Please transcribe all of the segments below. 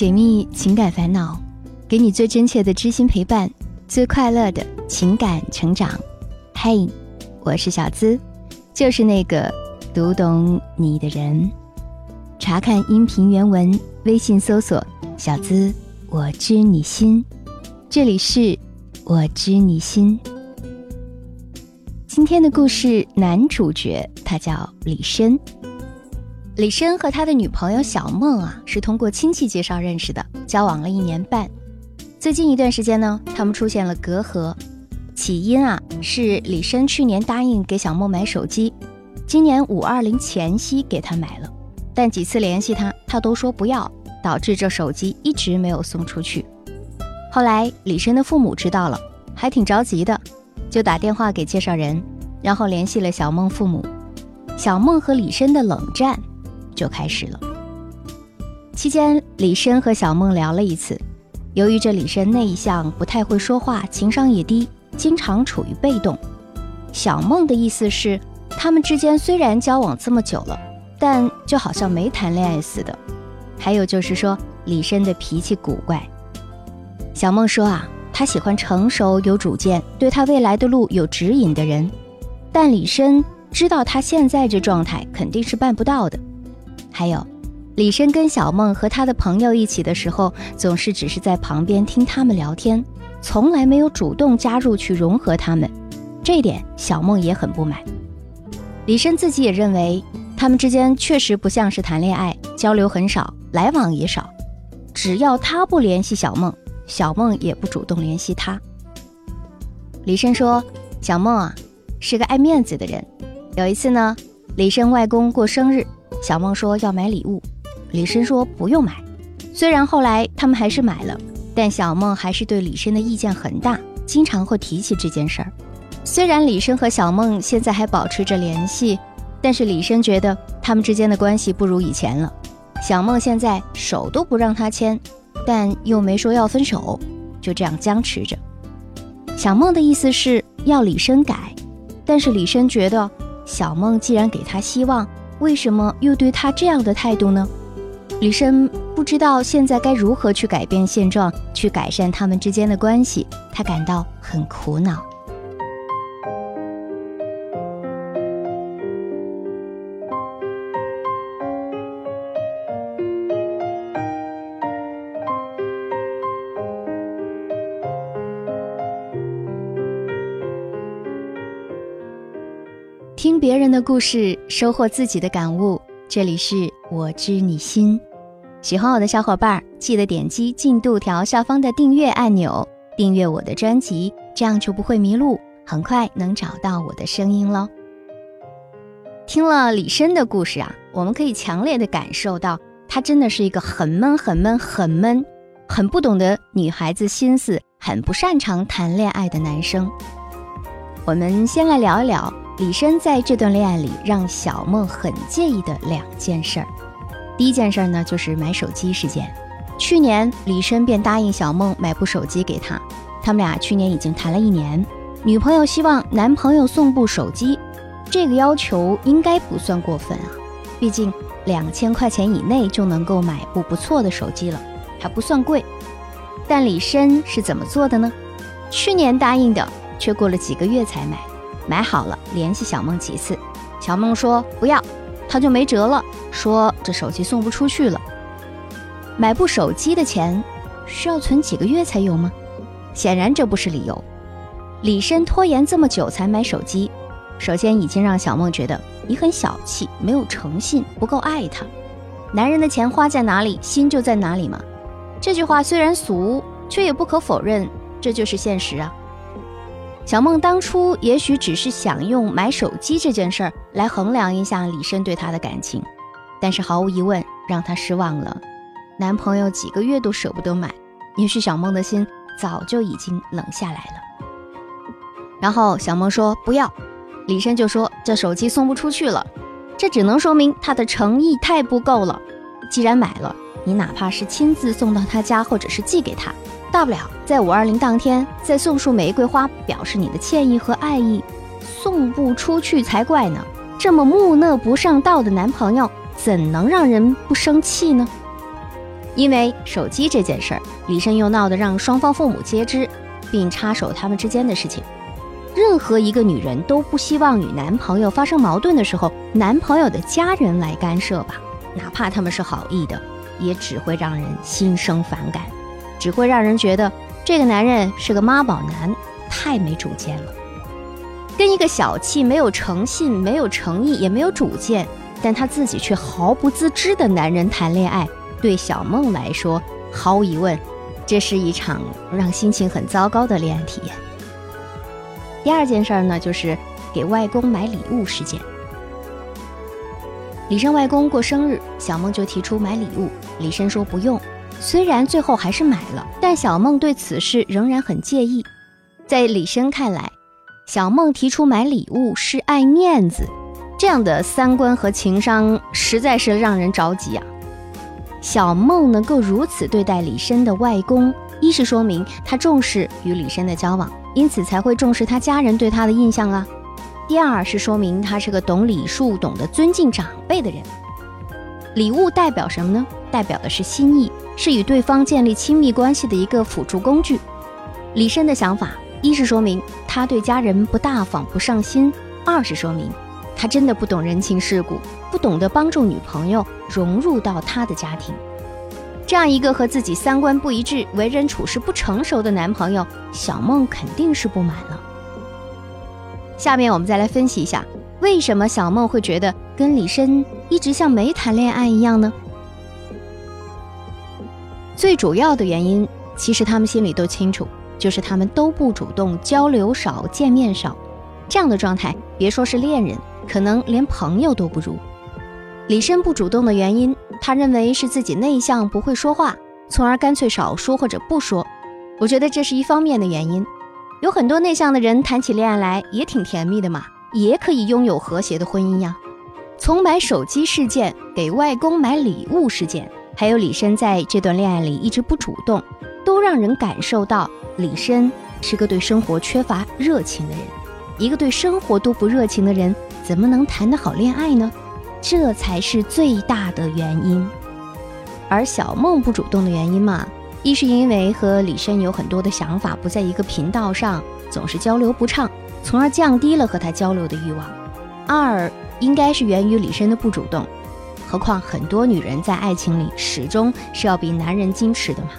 解密情感烦恼，给你最真切的知心陪伴，最快乐的情感成长。嘿，我是小资，就是那个读懂你的人。查看音频原文，微信搜索“小资我知你心”，这里是我知你心。今天的故事男主角他叫李深。李申和他的女朋友小梦啊，是通过亲戚介绍认识的，交往了一年半。最近一段时间呢，他们出现了隔阂。起因啊，是李申去年答应给小梦买手机，今年五二零前夕给她买了，但几次联系他，他都说不要，导致这手机一直没有送出去。后来李申的父母知道了，还挺着急的，就打电话给介绍人，然后联系了小梦父母。小梦和李申的冷战。就开始了。期间，李申和小梦聊了一次。由于这李申内向，不太会说话，情商也低，经常处于被动。小梦的意思是，他们之间虽然交往这么久了，但就好像没谈恋爱似的。还有就是说，李申的脾气古怪。小梦说啊，他喜欢成熟有主见，对他未来的路有指引的人。但李申知道他现在这状态肯定是办不到的。还有，李深跟小梦和他的朋友一起的时候，总是只是在旁边听他们聊天，从来没有主动加入去融合他们。这点小梦也很不满。李深自己也认为，他们之间确实不像是谈恋爱，交流很少，来往也少。只要他不联系小梦，小梦也不主动联系他。李深说，小梦啊，是个爱面子的人。有一次呢，李深外公过生日。小梦说要买礼物，李申说不用买。虽然后来他们还是买了，但小梦还是对李申的意见很大，经常会提起这件事儿。虽然李申和小梦现在还保持着联系，但是李申觉得他们之间的关系不如以前了。小梦现在手都不让他牵，但又没说要分手，就这样僵持着。小梦的意思是要李申改，但是李申觉得小梦既然给他希望。为什么又对他这样的态度呢？李深不知道现在该如何去改变现状，去改善他们之间的关系，他感到很苦恼。听别人的故事，收获自己的感悟。这里是我知你心，喜欢我的小伙伴记得点击进度条下方的订阅按钮，订阅我的专辑，这样就不会迷路，很快能找到我的声音喽。听了李申的故事啊，我们可以强烈的感受到，他真的是一个很闷、很闷、很闷，很不懂得女孩子心思，很不擅长谈恋爱的男生。我们先来聊一聊。李申在这段恋爱里让小梦很介意的两件事儿，第一件事儿呢就是买手机事件。去年李申便答应小梦买部手机给他，他们俩去年已经谈了一年。女朋友希望男朋友送部手机，这个要求应该不算过分啊，毕竟两千块钱以内就能够买部不错的手机了，还不算贵。但李申是怎么做的呢？去年答应的，却过了几个月才买。买好了，联系小梦几次，小梦说不要，他就没辙了，说这手机送不出去了。买部手机的钱需要存几个月才有吗？显然这不是理由。李申拖延这么久才买手机，首先已经让小梦觉得你很小气，没有诚信，不够爱他。男人的钱花在哪里，心就在哪里嘛。这句话虽然俗，却也不可否认，这就是现实啊。小梦当初也许只是想用买手机这件事儿来衡量一下李深对她的感情，但是毫无疑问让她失望了。男朋友几个月都舍不得买，也许小梦的心早就已经冷下来了。然后小梦说不要，李深就说这手机送不出去了，这只能说明他的诚意太不够了。既然买了，你哪怕是亲自送到他家，或者是寄给他。大不了在五二零当天再送束玫瑰花，表示你的歉意和爱意，送不出去才怪呢！这么木讷不上道的男朋友，怎能让人不生气呢？因为手机这件事儿，李申又闹得让双方父母皆知，并插手他们之间的事情。任何一个女人都不希望与男朋友发生矛盾的时候，男朋友的家人来干涉吧，哪怕他们是好意的，也只会让人心生反感，只会让人觉得这个男人是个妈宝男，太没主见了。跟一个小气、没有诚信、没有诚意、也没有主见，但他自己却毫不自知的男人谈恋爱。对小梦来说，毫无疑问，这是一场让心情很糟糕的恋爱体验。第二件事呢，就是给外公买礼物事件。李申外公过生日，小梦就提出买礼物，李申说不用。虽然最后还是买了，但小梦对此事仍然很介意。在李申看来，小梦提出买礼物是爱面子，这样的三观和情商实在是让人着急啊。小梦能够如此对待李申的外公，一是说明他重视与李申的交往，因此才会重视他家人对他的印象啊。第二是说明他是个懂礼数、懂得尊敬长辈的人。礼物代表什么呢？代表的是心意，是与对方建立亲密关系的一个辅助工具。李申的想法，一是说明他对家人不大方、不上心；二是说明。他真的不懂人情世故，不懂得帮助女朋友融入到他的家庭。这样一个和自己三观不一致、为人处事不成熟的男朋友，小梦肯定是不满了。下面我们再来分析一下，为什么小梦会觉得跟李申一直像没谈恋爱一样呢？最主要的原因，其实他们心里都清楚，就是他们都不主动交流少、见面少，这样的状态，别说是恋人。可能连朋友都不如。李申不主动的原因，他认为是自己内向不会说话，从而干脆少说或者不说。我觉得这是一方面的原因。有很多内向的人谈起恋爱来也挺甜蜜的嘛，也可以拥有和谐的婚姻呀。从买手机事件、给外公买礼物事件，还有李申在这段恋爱里一直不主动，都让人感受到李申是个对生活缺乏热情的人。一个对生活都不热情的人。怎么能谈得好恋爱呢？这才是最大的原因。而小梦不主动的原因嘛，一是因为和李申有很多的想法不在一个频道上，总是交流不畅，从而降低了和他交流的欲望；二应该是源于李申的不主动。何况很多女人在爱情里始终是要比男人矜持的嘛。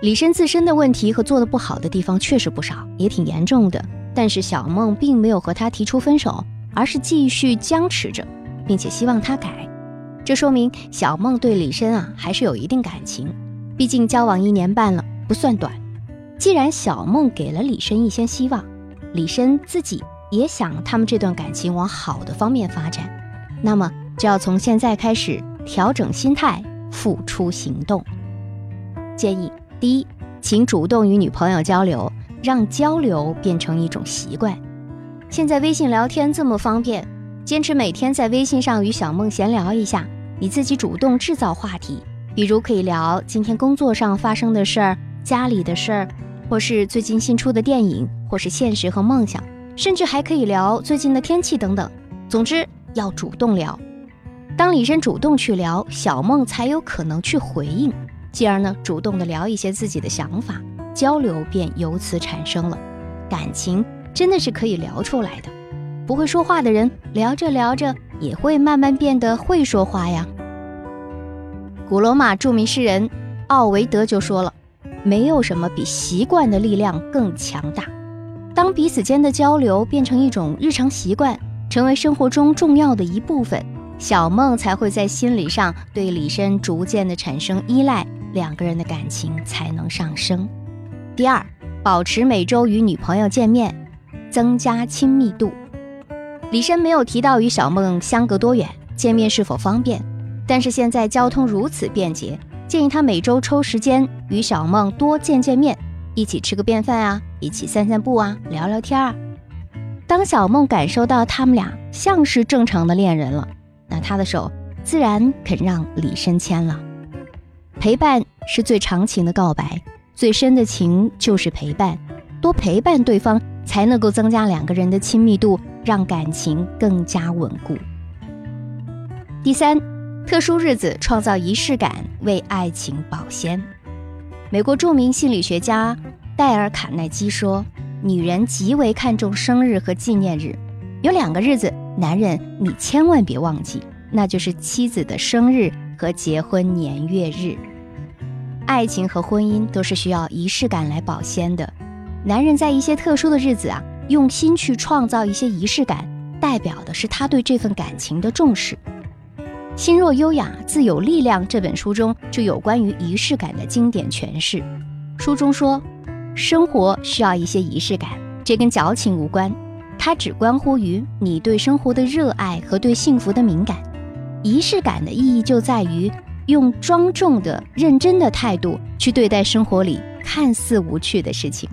李申自身的问题和做的不好的地方确实不少，也挺严重的。但是小梦并没有和他提出分手，而是继续僵持着，并且希望他改。这说明小梦对李深啊还是有一定感情，毕竟交往一年半了，不算短。既然小梦给了李深一些希望，李深自己也想他们这段感情往好的方面发展，那么就要从现在开始调整心态，付出行动。建议第一，请主动与女朋友交流。让交流变成一种习惯。现在微信聊天这么方便，坚持每天在微信上与小梦闲聊一下，你自己主动制造话题，比如可以聊今天工作上发生的事儿、家里的事儿，或是最近新出的电影，或是现实和梦想，甚至还可以聊最近的天气等等。总之要主动聊。当李申主动去聊，小梦才有可能去回应，继而呢，主动的聊一些自己的想法。交流便由此产生了，感情真的是可以聊出来的。不会说话的人聊着聊着也会慢慢变得会说话呀。古罗马著名诗人奥维德就说了：“没有什么比习惯的力量更强大。”当彼此间的交流变成一种日常习惯，成为生活中重要的一部分，小梦才会在心理上对李申逐渐的产生依赖，两个人的感情才能上升。第二，保持每周与女朋友见面，增加亲密度。李申没有提到与小梦相隔多远，见面是否方便，但是现在交通如此便捷，建议他每周抽时间与小梦多见见面，一起吃个便饭啊，一起散散步啊，聊聊天儿。当小梦感受到他们俩像是正常的恋人了，那他的手自然肯让李深牵了。陪伴是最长情的告白。最深的情就是陪伴，多陪伴对方才能够增加两个人的亲密度，让感情更加稳固。第三，特殊日子创造仪式感，为爱情保鲜。美国著名心理学家戴尔·卡耐基说：“女人极为看重生日和纪念日，有两个日子，男人你千万别忘记，那就是妻子的生日和结婚年月日。爱情和婚姻都是需要仪式感来保鲜的。男人在一些特殊的日子啊，用心去创造一些仪式感，代表的是他对这份感情的重视。”《心若优雅，自有力量》这本书中就有关于仪式感的经典诠释。书中说，生活需要一些仪式感，这跟矫情无关，它只关乎于你对生活的热爱和对幸福的敏感。仪式感的意义就在于用庄重的、认真的态度去对待生活里看似无趣的事情。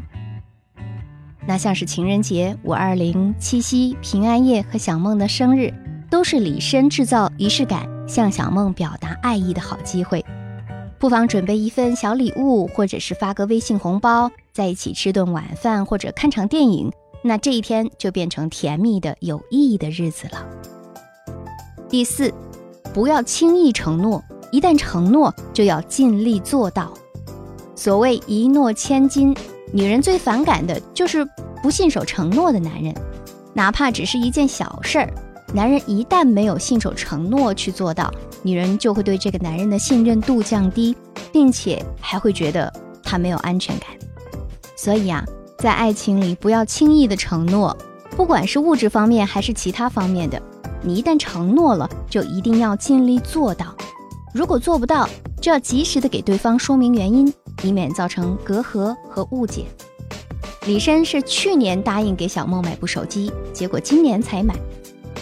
那像是情人节、五二零、七夕、平安夜和小梦的生日。都是李绅制造仪式感、向小梦表达爱意的好机会，不妨准备一份小礼物，或者是发个微信红包，在一起吃顿晚饭或者看场电影，那这一天就变成甜蜜的、有意义的日子了。第四，不要轻易承诺，一旦承诺就要尽力做到。所谓一诺千金，女人最反感的就是不信守承诺的男人，哪怕只是一件小事儿。男人一旦没有信守承诺去做到，女人就会对这个男人的信任度降低，并且还会觉得他没有安全感。所以啊，在爱情里不要轻易的承诺，不管是物质方面还是其他方面的，你一旦承诺了，就一定要尽力做到。如果做不到，就要及时的给对方说明原因，以免造成隔阂和误解。李绅是去年答应给小梦买部手机，结果今年才买。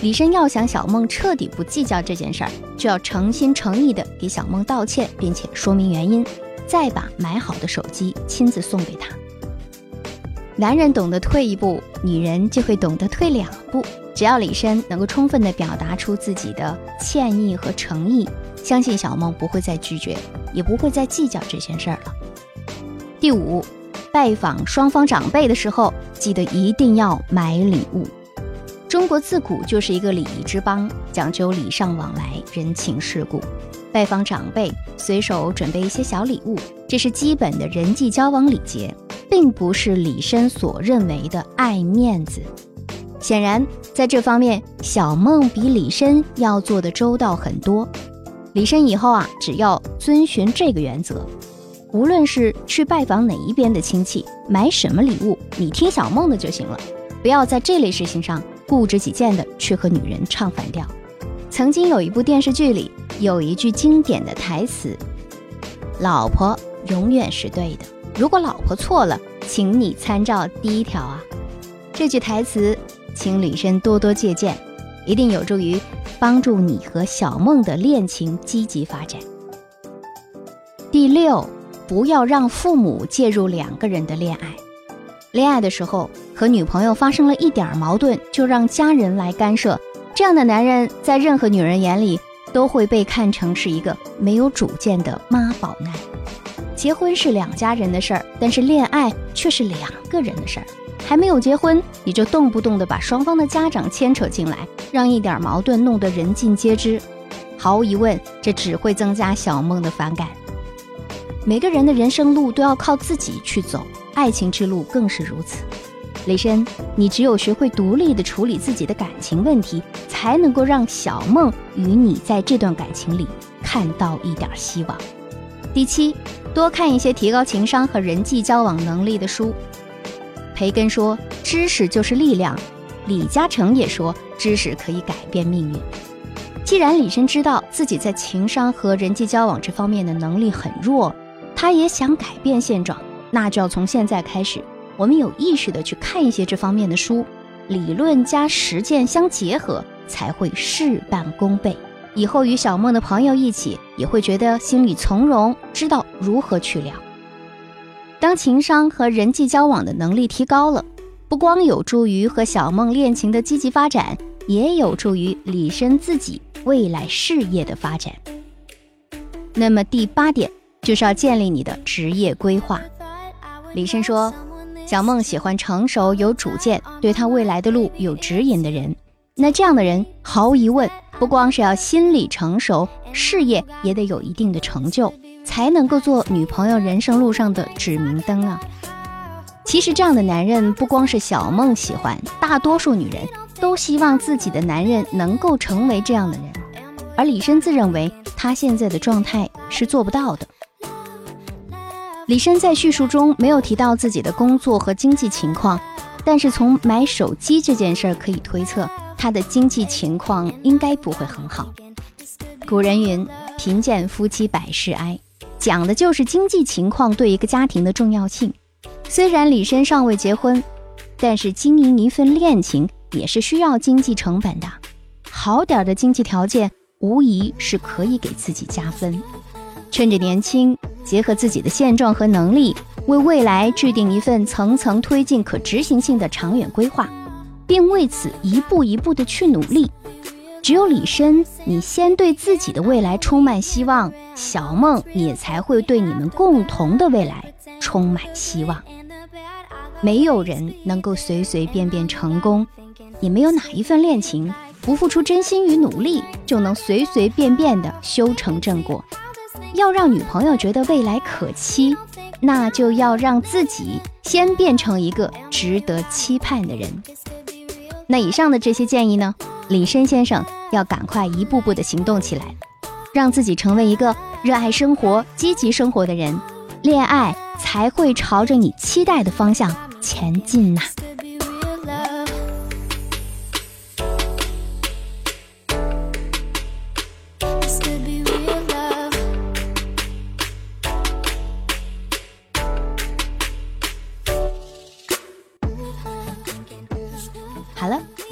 李绅要想小梦彻底不计较这件事儿，就要诚心诚意的给小梦道歉，并且说明原因，再把买好的手机亲自送给她。男人懂得退一步，女人就会懂得退两步。只要李绅能够充分的表达出自己的歉意和诚意，相信小梦不会再拒绝，也不会再计较这件事儿了。第五，拜访双方长辈的时候，记得一定要买礼物。中国自古就是一个礼仪之邦，讲究礼尚往来、人情世故。拜访长辈，随手准备一些小礼物，这是基本的人际交往礼节，并不是李绅所认为的爱面子。显然，在这方面，小梦比李绅要做的周到很多。李绅以后啊，只要遵循这个原则，无论是去拜访哪一边的亲戚，买什么礼物，你听小梦的就行了，不要在这类事情上。固执己见的去和女人唱反调。曾经有一部电视剧里有一句经典的台词：“老婆永远是对的，如果老婆错了，请你参照第一条啊。”这句台词，请李绅多多借鉴，一定有助于帮助你和小梦的恋情积极发展。第六，不要让父母介入两个人的恋爱。恋爱的时候。和女朋友发生了一点矛盾，就让家人来干涉，这样的男人在任何女人眼里都会被看成是一个没有主见的妈宝男。结婚是两家人的事儿，但是恋爱却是两个人的事儿。还没有结婚，你就动不动的把双方的家长牵扯进来，让一点矛盾弄得人尽皆知。毫无疑问，这只会增加小梦的反感。每个人的人生路都要靠自己去走，爱情之路更是如此。雷申，你只有学会独立的处理自己的感情问题，才能够让小梦与你在这段感情里看到一点希望。第七，多看一些提高情商和人际交往能力的书。培根说：“知识就是力量。”李嘉诚也说：“知识可以改变命运。”既然李深知道自己在情商和人际交往这方面的能力很弱，他也想改变现状，那就要从现在开始。我们有意识的去看一些这方面的书，理论加实践相结合，才会事半功倍。以后与小梦的朋友一起，也会觉得心里从容，知道如何去聊。当情商和人际交往的能力提高了，不光有助于和小梦恋情的积极发展，也有助于李申自己未来事业的发展。那么第八点就是要建立你的职业规划。李申说。小梦喜欢成熟、有主见、对她未来的路有指引的人。那这样的人，毫无疑问，不光是要心理成熟，事业也得有一定的成就，才能够做女朋友人生路上的指明灯啊。其实这样的男人不光是小梦喜欢，大多数女人都希望自己的男人能够成为这样的人。而李申自认为他现在的状态是做不到的。李申在叙述中没有提到自己的工作和经济情况，但是从买手机这件事儿可以推测，他的经济情况应该不会很好。古人云：“贫贱夫妻百事哀”，讲的就是经济情况对一个家庭的重要性。虽然李申尚未结婚，但是经营一份恋情也是需要经济成本的。好点的经济条件，无疑是可以给自己加分。趁着年轻，结合自己的现状和能力，为未来制定一份层层推进、可执行性的长远规划，并为此一步一步的去努力。只有李申，你先对自己的未来充满希望，小梦也才会对你们共同的未来充满希望。没有人能够随随便便成功，也没有哪一份恋情不付出真心与努力就能随随便便的修成正果。要让女朋友觉得未来可期，那就要让自己先变成一个值得期盼的人。那以上的这些建议呢，李申先生要赶快一步步的行动起来，让自己成为一个热爱生活、积极生活的人，恋爱才会朝着你期待的方向。前进呐！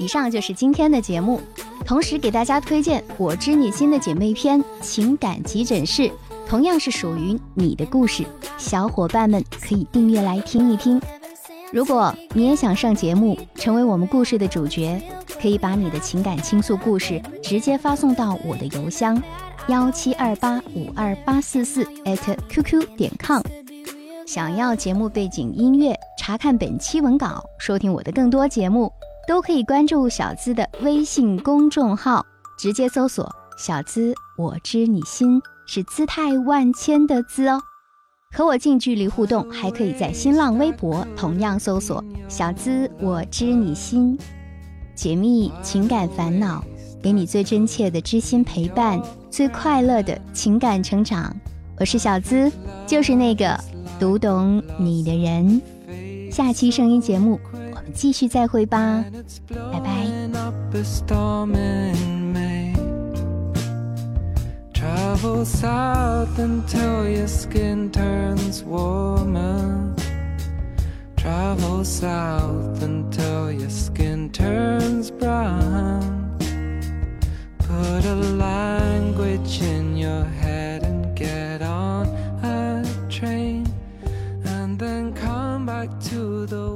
以上就是今天的节目，同时给大家推荐《我知你心》的姐妹篇《情感急诊室》，同样是属于你的故事，小伙伴们可以订阅来听一听。如果你也想上节目，成为我们故事的主角，可以把你的情感倾诉故事直接发送到我的邮箱幺七二八五二八四四 @QQ 点 com。想要节目背景音乐，查看本期文稿，收听我的更多节目，都可以关注小资的微信公众号，直接搜索“小资我知你心”，是姿态万千的“资”哦。和我近距离互动，还可以在新浪微博同样搜索“小资我知你心”，解密情感烦恼，给你最真切的知心陪伴，最快乐的情感成长。我是小资，就是那个读懂你的人。下期声音节目，继续再会吧，拜拜。Travel south until your skin turns warmer. Travel south until your skin turns brown. Put a language in your head and get on a train. And then come back to the one you